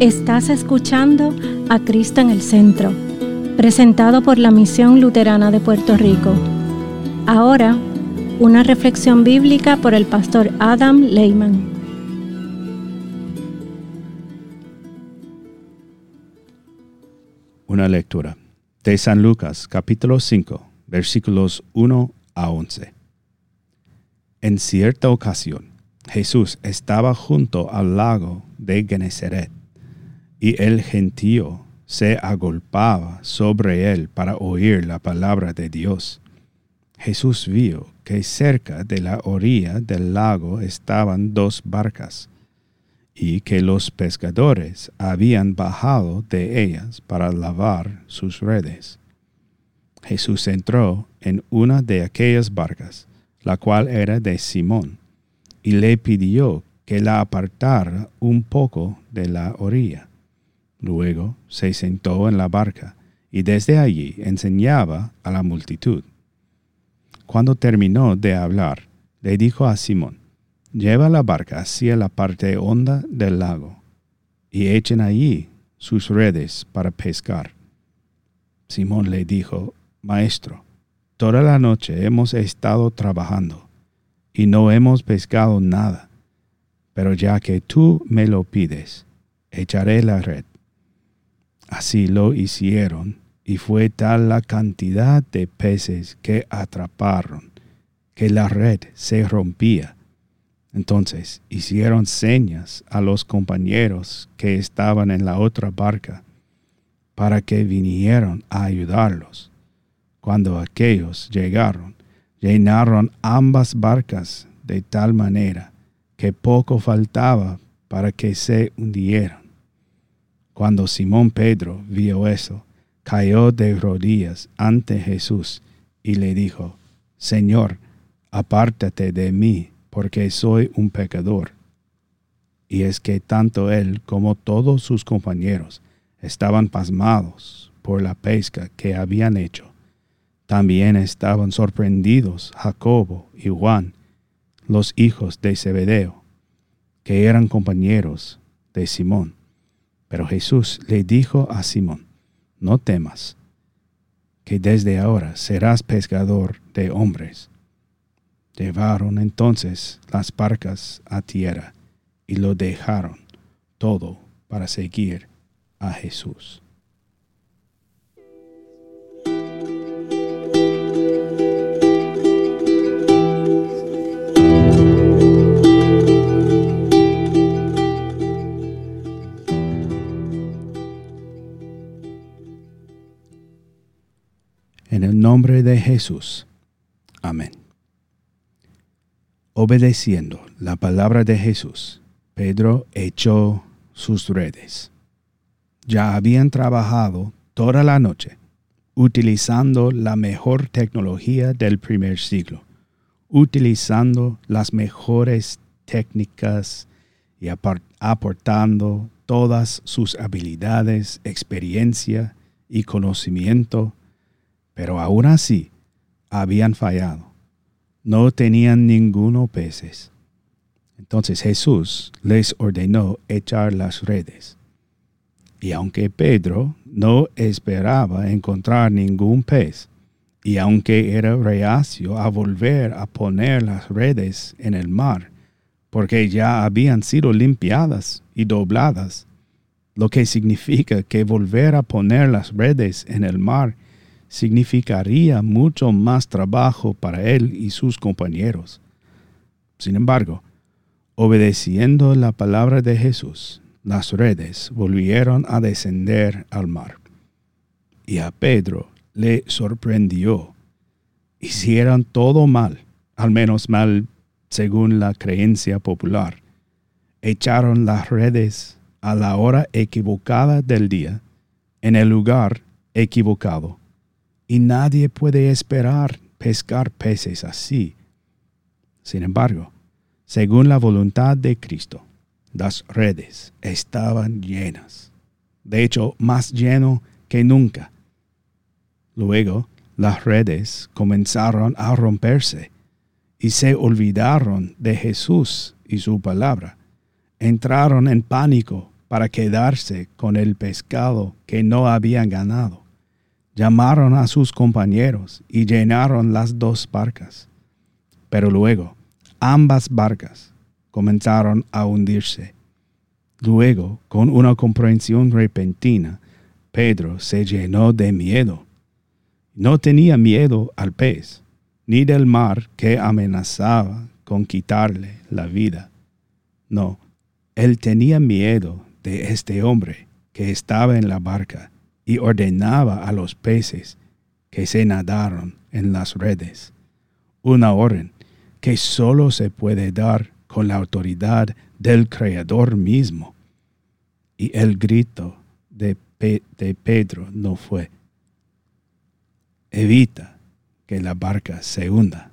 Estás escuchando a Cristo en el Centro, presentado por la Misión Luterana de Puerto Rico. Ahora, una reflexión bíblica por el pastor Adam Lehman. Una lectura de San Lucas capítulo 5 versículos 1 a 11. En cierta ocasión, Jesús estaba junto al lago de Genezaret y el gentío se agolpaba sobre él para oír la palabra de Dios. Jesús vio que cerca de la orilla del lago estaban dos barcas, y que los pescadores habían bajado de ellas para lavar sus redes. Jesús entró en una de aquellas barcas, la cual era de Simón, y le pidió que la apartara un poco de la orilla. Luego se sentó en la barca y desde allí enseñaba a la multitud. Cuando terminó de hablar, le dijo a Simón, lleva la barca hacia la parte honda del lago y echen allí sus redes para pescar. Simón le dijo, Maestro, toda la noche hemos estado trabajando y no hemos pescado nada, pero ya que tú me lo pides, echaré la red. Así lo hicieron, y fue tal la cantidad de peces que atraparon, que la red se rompía. Entonces hicieron señas a los compañeros que estaban en la otra barca, para que vinieran a ayudarlos. Cuando aquellos llegaron, llenaron ambas barcas de tal manera que poco faltaba para que se hundieran. Cuando Simón Pedro vio eso, cayó de rodillas ante Jesús y le dijo, Señor, apártate de mí, porque soy un pecador. Y es que tanto él como todos sus compañeros estaban pasmados por la pesca que habían hecho. También estaban sorprendidos Jacobo y Juan, los hijos de Zebedeo, que eran compañeros de Simón. Pero Jesús le dijo a Simón, no temas, que desde ahora serás pescador de hombres. Llevaron entonces las barcas a tierra y lo dejaron todo para seguir a Jesús. Jesús. Amén. Obedeciendo la palabra de Jesús, Pedro echó sus redes. Ya habían trabajado toda la noche, utilizando la mejor tecnología del primer siglo, utilizando las mejores técnicas y aportando todas sus habilidades, experiencia y conocimiento pero aún así habían fallado. No tenían ninguno peces. Entonces Jesús les ordenó echar las redes. Y aunque Pedro no esperaba encontrar ningún pez, y aunque era reacio a volver a poner las redes en el mar, porque ya habían sido limpiadas y dobladas, lo que significa que volver a poner las redes en el mar significaría mucho más trabajo para él y sus compañeros. Sin embargo, obedeciendo la palabra de Jesús, las redes volvieron a descender al mar. Y a Pedro le sorprendió. Hicieron todo mal, al menos mal según la creencia popular. Echaron las redes a la hora equivocada del día, en el lugar equivocado y nadie puede esperar pescar peces así. Sin embargo, según la voluntad de Cristo, las redes estaban llenas, de hecho más lleno que nunca. Luego, las redes comenzaron a romperse y se olvidaron de Jesús y su palabra. Entraron en pánico para quedarse con el pescado que no habían ganado. Llamaron a sus compañeros y llenaron las dos barcas. Pero luego ambas barcas comenzaron a hundirse. Luego, con una comprensión repentina, Pedro se llenó de miedo. No tenía miedo al pez, ni del mar que amenazaba con quitarle la vida. No, él tenía miedo de este hombre que estaba en la barca y ordenaba a los peces que se nadaron en las redes. Una orden que sólo se puede dar con la autoridad del Creador mismo. Y el grito de, de Pedro no fue, evita que la barca se hunda,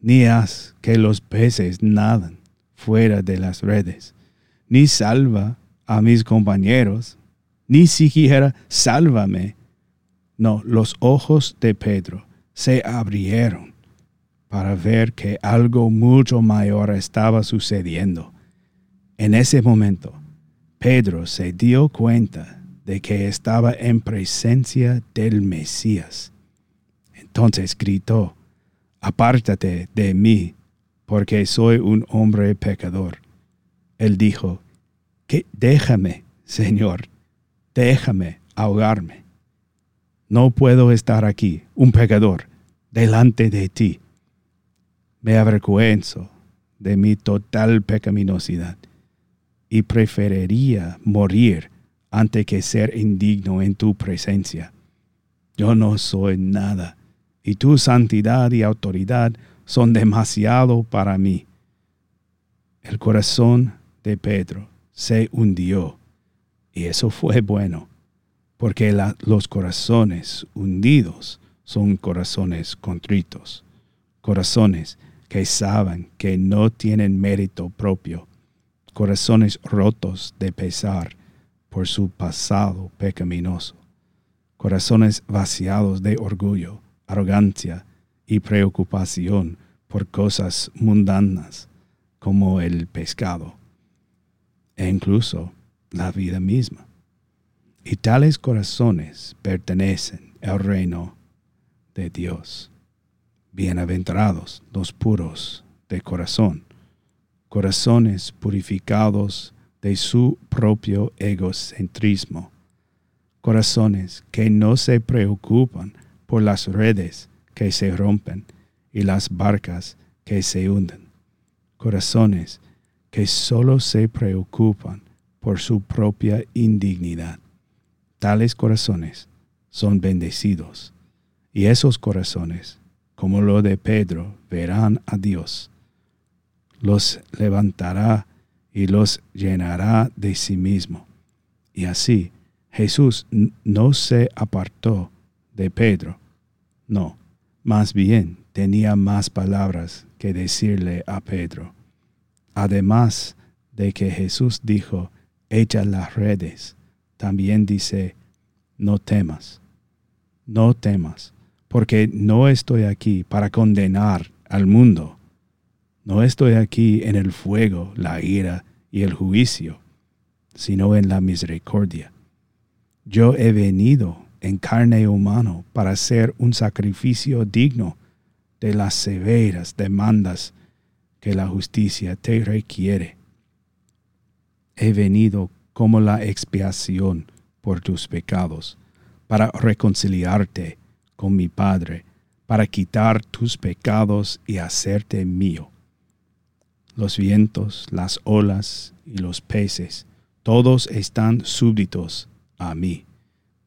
ni haz que los peces nadan fuera de las redes, ni salva a mis compañeros, ni siquiera sálvame. No, los ojos de Pedro se abrieron para ver que algo mucho mayor estaba sucediendo. En ese momento, Pedro se dio cuenta de que estaba en presencia del Mesías. Entonces gritó, Apártate de mí, porque soy un hombre pecador. Él dijo, que déjame, Señor, déjame ahogarme. No puedo estar aquí, un pecador, delante de ti me avergüenzo de mi total pecaminosidad y preferiría morir antes que ser indigno en tu presencia. Yo no soy nada, y tu santidad y autoridad son demasiado para mí. El corazón de Pedro se hundió, y eso fue bueno, porque los corazones hundidos son corazones contritos, corazones que saben que no tienen mérito propio, corazones rotos de pesar por su pasado pecaminoso, corazones vaciados de orgullo, arrogancia y preocupación por cosas mundanas como el pescado. E incluso la vida misma. Y tales corazones pertenecen al reino de Dios. Bienaventurados los puros de corazón, corazones purificados de su propio egocentrismo, corazones que no se preocupan por las redes que se rompen y las barcas que se hunden, corazones que solo se preocupan por su propia indignidad. Tales corazones son bendecidos, y esos corazones como lo de Pedro, verán a Dios. Los levantará y los llenará de sí mismo. Y así Jesús no se apartó de Pedro. No, más bien tenía más palabras que decirle a Pedro. Además de que Jesús dijo, echa las redes, también dice, no temas, no temas porque no estoy aquí para condenar al mundo. No estoy aquí en el fuego, la ira y el juicio, sino en la misericordia. Yo he venido en carne humano para ser un sacrificio digno de las severas demandas que la justicia te requiere. He venido como la expiación por tus pecados, para reconciliarte con mi Padre para quitar tus pecados y hacerte mío. Los vientos, las olas y los peces, todos están súbditos a mí.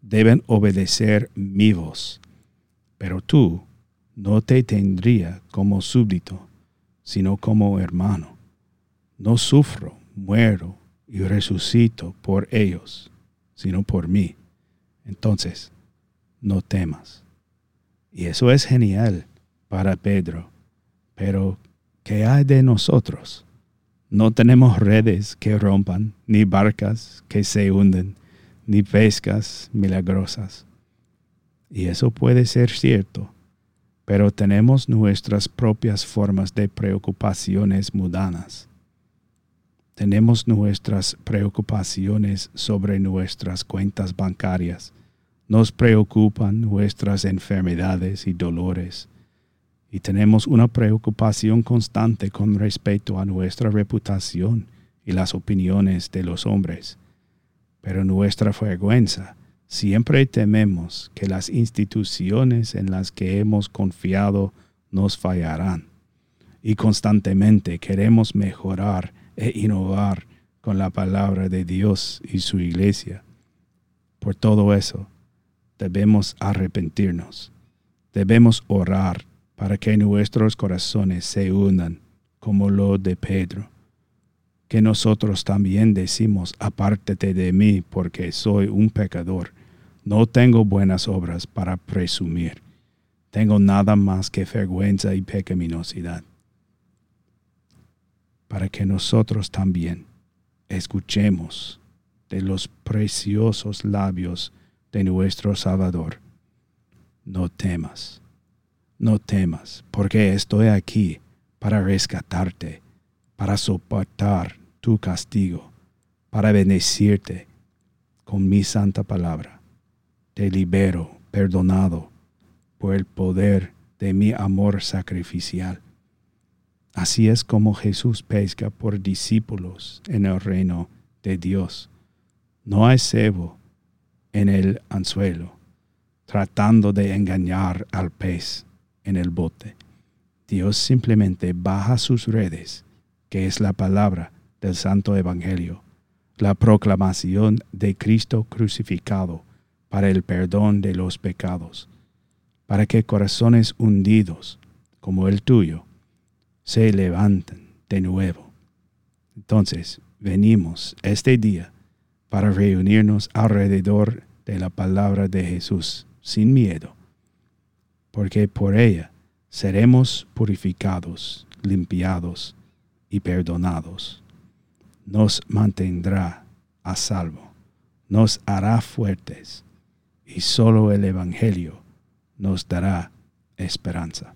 Deben obedecer mi voz. Pero tú no te tendría como súbdito, sino como hermano. No sufro, muero y resucito por ellos, sino por mí. Entonces, no temas. Y eso es genial para Pedro. Pero, ¿qué hay de nosotros? No tenemos redes que rompan, ni barcas que se hunden, ni pescas milagrosas. Y eso puede ser cierto, pero tenemos nuestras propias formas de preocupaciones mudanas. Tenemos nuestras preocupaciones sobre nuestras cuentas bancarias. Nos preocupan nuestras enfermedades y dolores. Y tenemos una preocupación constante con respecto a nuestra reputación y las opiniones de los hombres. Pero nuestra vergüenza siempre tememos que las instituciones en las que hemos confiado nos fallarán. Y constantemente queremos mejorar e innovar con la palabra de Dios y su iglesia. Por todo eso, debemos arrepentirnos. Debemos orar para que nuestros corazones se unan como lo de Pedro. Que nosotros también decimos, apártate de mí porque soy un pecador. No tengo buenas obras para presumir. Tengo nada más que vergüenza y pecaminosidad para que nosotros también escuchemos de los preciosos labios de nuestro Salvador. No temas, no temas, porque estoy aquí para rescatarte, para soportar tu castigo, para bendecirte con mi santa palabra. Te libero, perdonado, por el poder de mi amor sacrificial Así es como Jesús pesca por discípulos en el reino de Dios. No hay cebo en el anzuelo, tratando de engañar al pez en el bote. Dios simplemente baja sus redes, que es la palabra del Santo Evangelio, la proclamación de Cristo crucificado para el perdón de los pecados, para que corazones hundidos como el tuyo se levantan de nuevo. Entonces, venimos este día para reunirnos alrededor de la palabra de Jesús sin miedo, porque por ella seremos purificados, limpiados y perdonados. Nos mantendrá a salvo, nos hará fuertes y solo el Evangelio nos dará esperanza